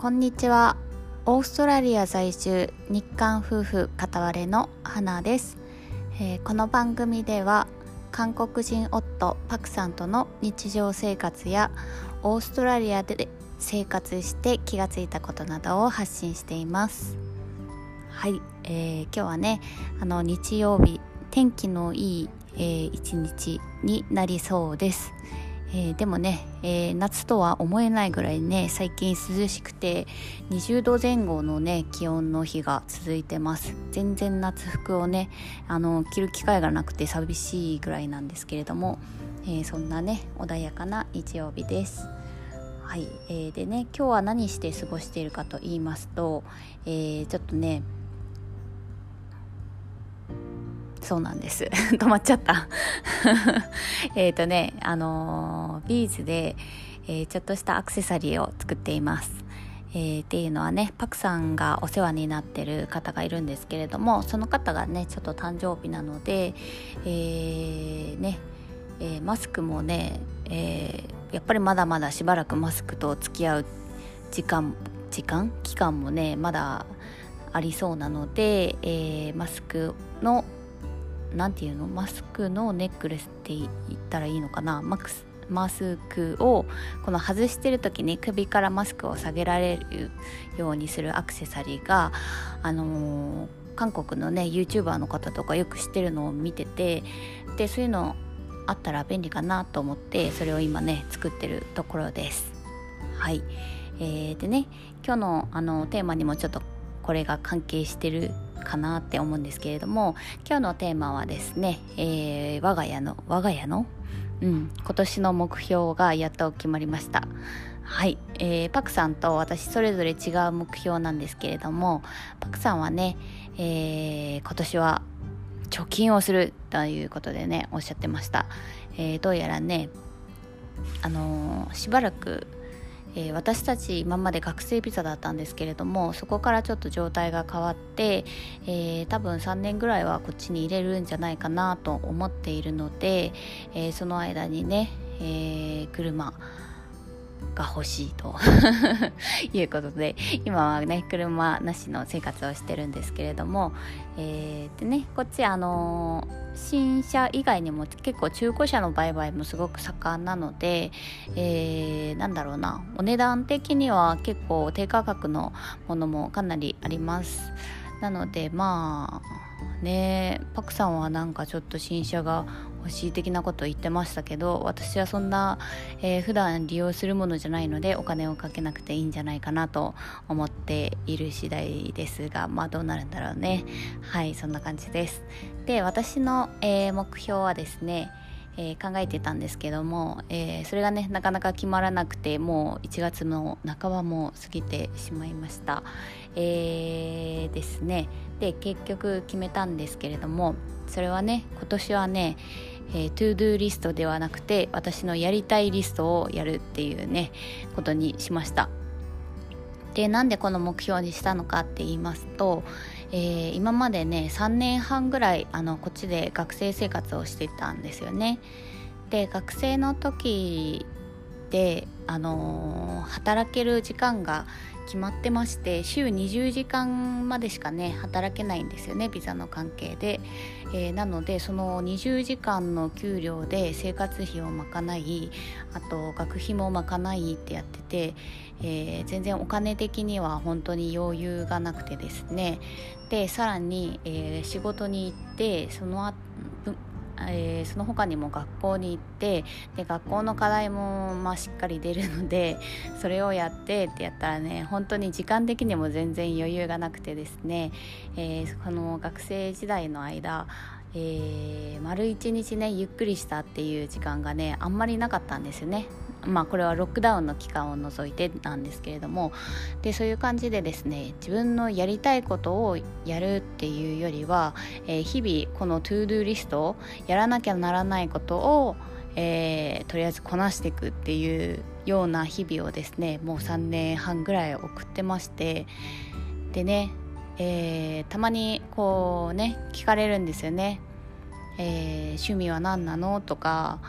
こんにちは。オーストラリア在住日韓夫婦片割れの花です、えー、この番組では韓国人夫パクさんとの日常生活やオーストラリアで生活して気がついたことなどを発信しています。はい、えー、今日はねあの日曜日天気のいい、えー、一日になりそうです。えー、でもね、えー、夏とは思えないぐらいね最近涼しくて20度前後のね気温の日が続いてます。全然夏服をねあの着る機会がなくて寂しいぐらいなんですけれども、えー、そんなね穏やかな日曜日です。はい、えー、でね今日は何して過ごしているかと言いますと、え、ちょっとねそうなんです。止まっちゃった。えっとねあのー、ビーズで、えー、ちょっとしたアクセサリーを作っています。えー、っていうのはねパクさんがお世話になってる方がいるんですけれどもその方がねちょっと誕生日なので、えー、ねえー、マスクもね、えやっぱりまだまだしばらくマスクと付き合う時間時間期間もねまだありそうなので、えマスクの何て言うの？マスクのネックレスって言ったらいいのかな？マクスマスクをこの外してる時に首からマスクを下げられるようにするアクセサリーがあのー、韓国のね YouTuber の方とかよく知ってるのを見ててでそういうのあったら便利かなと思ってそれを今ね作ってるところです。はい、えー、でね今日のあのテーマにもちょっとこれが関係してるかなって思うんですけれども今日のテーマはですね、えー、我が家の我が家の、うん、今年の目標がやっと決まりました。はい、えー、パクさんと私それぞれ違う目標なんですけれどもパクさんはね、えー、今年は貯金をするということでねおっしゃってました、えー、どうやらねあのー、しばらくえー、私たち今まで学生ビザだったんですけれどもそこからちょっと状態が変わって、えー、多分3年ぐらいはこっちに入れるんじゃないかなと思っているので、えー、その間にね、え車が欲しいと いうことで今はね車なしの生活をしてるんですけれども、えー、でねこっちあの、新車以外にも結構中古車の売買もすごく盛んなので、えー、なんだろうなお値段的には結構低価格のものもかなりあります。なのでまあねパクさんはなんかちょっと新車が欲しい的なことを言ってましたけど私はそんな、えー、普段利用するものじゃないのでお金をかけなくていいんじゃないかなと思っている次第ですがまあどうなるんだろうね。はいそんな感じです。で私の、えー、目標はですねえー、考えてたんですけども、えー、それがねなかなか決まらなくてもう1月の半ばも過ぎてしまいました、えー、ですね。で結局決めたんですけれどもそれはね今年はねえー、 to do list ではなくて私のやりたいリストをやるっていうねことにしました。でなんでこの目標にしたのかって言いますと、えー、今までね3年半ぐらいあのこっちで学生生活をしてたんですよね。で学生の時で、あのー、働ける時間が決まってまして週20時間までしかね働けないんですよねビザの関係で、えー、なのでその20時間の給料で生活費を賄いあと学費も賄いってやってて、えー、全然お金的には本当に余裕がなくてですね。でさらに、えー、仕事に行ってそのえー、その他にも学校に行ってで学校の課題もまあしっかり出るので それをやってってやったらね本当に時間的にも全然余裕がなくてですね、えー、この学生時代の間えー、丸一日ねゆっくりしたっていう時間がねあんまりなかったんですよね。まあこれはロックダウンの期間を除いてなんですけれどもでそういう感じでですね自分のやりたいことをやるっていうよりは、えー、日々この to do list をやらなきゃならないことを、えー、とりあえずこなしていくっていうような日々をですねもう3年半ぐらい送ってましてでね、えー、たまにこうね聞かれるんですよね。え、趣味は何なの？とか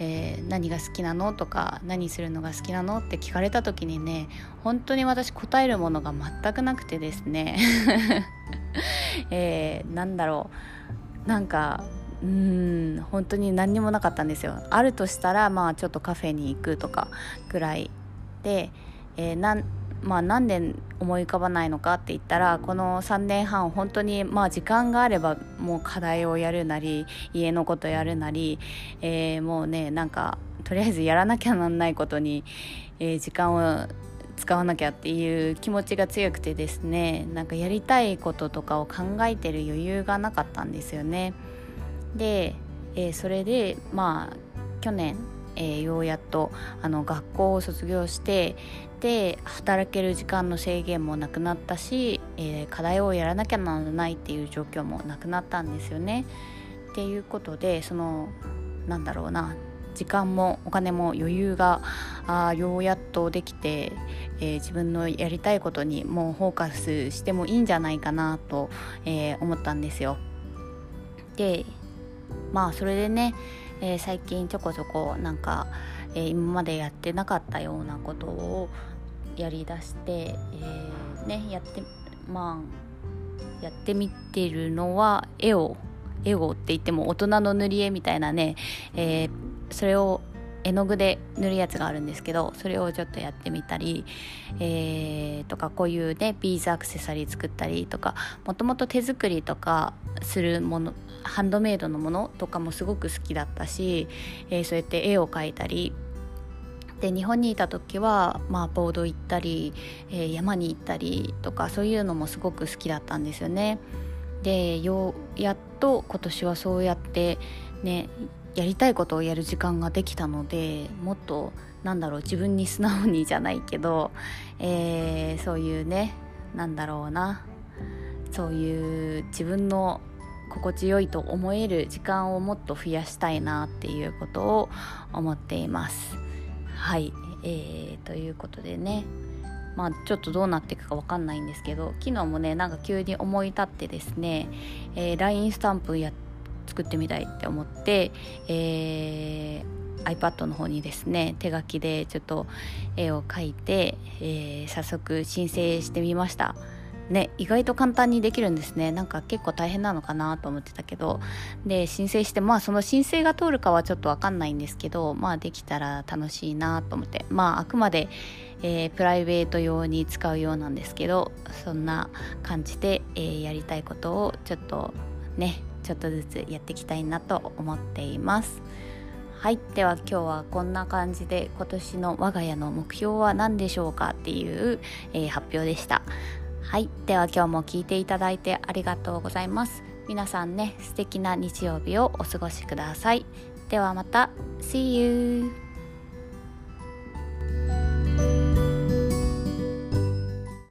えー、何が好きなのとか何するのが好きなのって聞かれた時にね本当に私答えるものが全くなくてですね、えー、なんだろう。なんかうん本当に何にもなかったんですよ。あるとしたらまあちょっとカフェに行くとかぐらいで、えー、なんまあ、なんで思い浮かばないのかって言ったらこの3年半本当にまあ時間があればもう課題をやるなり家のことやるなり、えー、もうねなんかとりあえずやらなきゃなんないことに、えー、時間を使わなきゃっていう気持ちが強くてですねなんかやりたいこととかを考えてる余裕がなかったんですよね。で、えー、それでまあ去年えー、ようやっとあの学校を卒業してで働ける時間の制限もなくなったし、えー、課題をやらなきゃならないっていう状況もなくなったんですよね。っていうことでそのなんだろうな時間もお金も余裕があようやっとできて、えー、自分のやりたいことにもうフォーカスしてもいいんじゃないかなと、えー、思ったんですよ。でまあそれでねえー、最近ちょこちょこなんか、えー、今までやってなかったようなことをやりだして、えー、ねやってまあやってみてるのは絵を絵をって言っても大人の塗り絵みたいなね、えー、それを絵の具で塗るやつがあるんですけどそれをちょっとやってみたり、えー、とかこういうねビーズアクセサリー作ったりとかもともと手作りとかするものハンドメイドのものとかもすごく好きだったし、えー、そうやって絵を描いたりで日本にいた時は、まあ、ボード行ったり、えー、山に行ったりとかそういうのもすごく好きだったんですよね。でようやっと今年はそうやってねやりたいことをやる時間ができたのでもっとなんだろう自分に素直にじゃないけど、えー、そういうねなんだろうなそういう自分の心地よいと思える時間をもっと増やしたいなっていうことを思っています。はい、えー、ということでねまあちょっとどうなっていくか分かんないんですけど昨日もねなんか急に思い立ってですね、えー、LINE スタンプや作ってみたいって思って、えー、iPad の方にですね手書きでちょっと絵を描いて、えー、早速申請してみました。ね意外と簡単にできるんですね。なんか結構大変なのかなと思ってたけど。で申請してまあその申請が通るかはちょっと分かんないんですけどまあできたら楽しいなと思って。まああくまで、えー、プライベート用に使うようなんですけどそんな感じで、えー、やりたいことをちょっとねちょっとずつやっていきたいなと思っています。はい。では今日はこんな感じで今年の我が家の目標は何でしょうかっていう、えー、発表でした。はい。では今日も聞いていただいてありがとうございます。皆さんね素敵な日曜日をお過ごしください。ではまた。See you